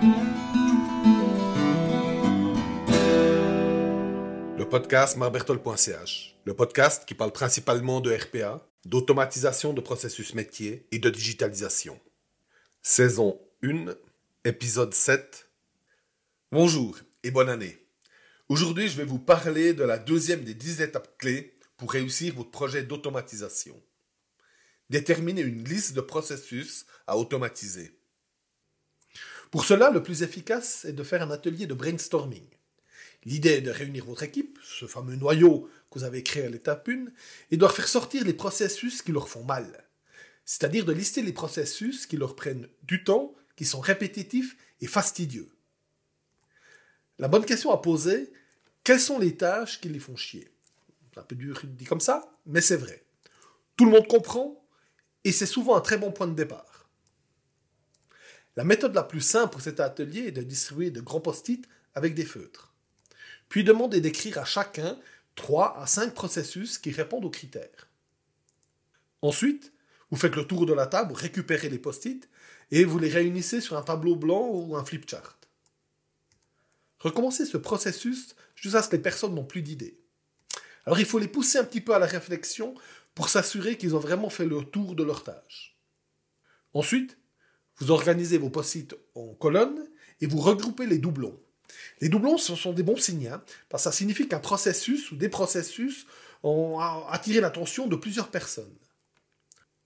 Le podcast marbertol.ch, le podcast qui parle principalement de RPA, d'automatisation de processus métier et de digitalisation. Saison 1, épisode 7. Bonjour et bonne année. Aujourd'hui, je vais vous parler de la deuxième des 10 étapes clés pour réussir votre projet d'automatisation. Déterminer une liste de processus à automatiser. Pour cela, le plus efficace est de faire un atelier de brainstorming. L'idée est de réunir votre équipe, ce fameux noyau que vous avez créé à l'étape 1, et de leur faire sortir les processus qui leur font mal. C'est-à-dire de lister les processus qui leur prennent du temps, qui sont répétitifs et fastidieux. La bonne question à poser, quelles sont les tâches qui les font chier? C'est un peu dur dit comme ça, mais c'est vrai. Tout le monde comprend, et c'est souvent un très bon point de départ. La méthode la plus simple pour cet atelier est de distribuer de grands post-it avec des feutres. Puis demander d'écrire à chacun 3 à 5 processus qui répondent aux critères. Ensuite, vous faites le tour de la table, récupérez les post-it et vous les réunissez sur un tableau blanc ou un flipchart. Recommencez ce processus jusqu'à ce que les personnes n'ont plus d'idées. Alors il faut les pousser un petit peu à la réflexion pour s'assurer qu'ils ont vraiment fait le tour de leur tâche. Ensuite, vous organisez vos post-it en colonnes et vous regroupez les doublons. Les doublons, ce sont des bons signes, hein, parce que ça signifie qu'un processus ou des processus ont attiré l'attention de plusieurs personnes.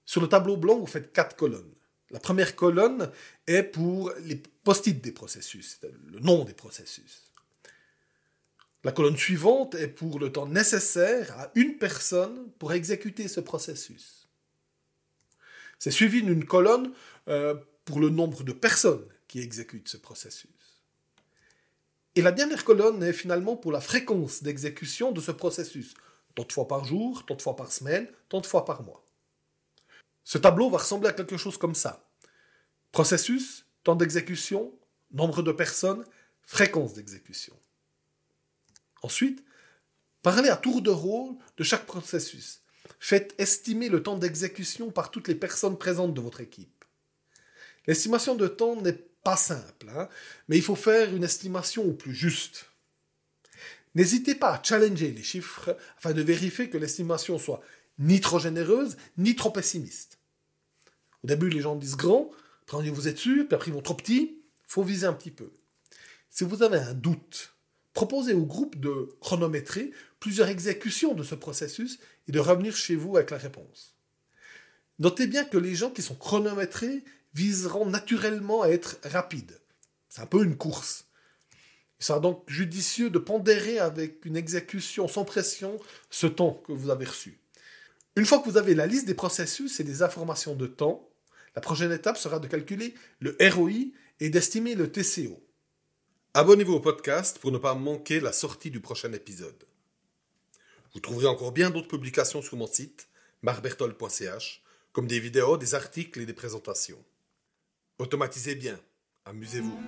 Sur le tableau blanc, vous faites quatre colonnes. La première colonne est pour les post-it des processus, le nom des processus. La colonne suivante est pour le temps nécessaire à une personne pour exécuter ce processus. C'est suivi d'une colonne euh, pour le nombre de personnes qui exécutent ce processus. Et la dernière colonne est finalement pour la fréquence d'exécution de ce processus. Tant de fois par jour, tant de fois par semaine, tant de fois par mois. Ce tableau va ressembler à quelque chose comme ça. Processus, temps d'exécution, nombre de personnes, fréquence d'exécution. Ensuite, parlez à tour de rôle de chaque processus. Faites estimer le temps d'exécution par toutes les personnes présentes de votre équipe. L'estimation de temps n'est pas simple, hein, mais il faut faire une estimation au plus juste. N'hésitez pas à challenger les chiffres afin de vérifier que l'estimation soit ni trop généreuse, ni trop pessimiste. Au début, les gens disent grand, après vous êtes sûr, puis après ils vont trop petit, faut viser un petit peu. Si vous avez un doute Proposez au groupe de chronométrer plusieurs exécutions de ce processus et de revenir chez vous avec la réponse. Notez bien que les gens qui sont chronométrés viseront naturellement à être rapides. C'est un peu une course. Il sera donc judicieux de pondérer avec une exécution sans pression ce temps que vous avez reçu. Une fois que vous avez la liste des processus et des informations de temps, la prochaine étape sera de calculer le ROI et d'estimer le TCO. Abonnez-vous au podcast pour ne pas manquer la sortie du prochain épisode. Vous trouverez encore bien d'autres publications sur mon site, marbertol.ch, comme des vidéos, des articles et des présentations. Automatisez bien, amusez-vous.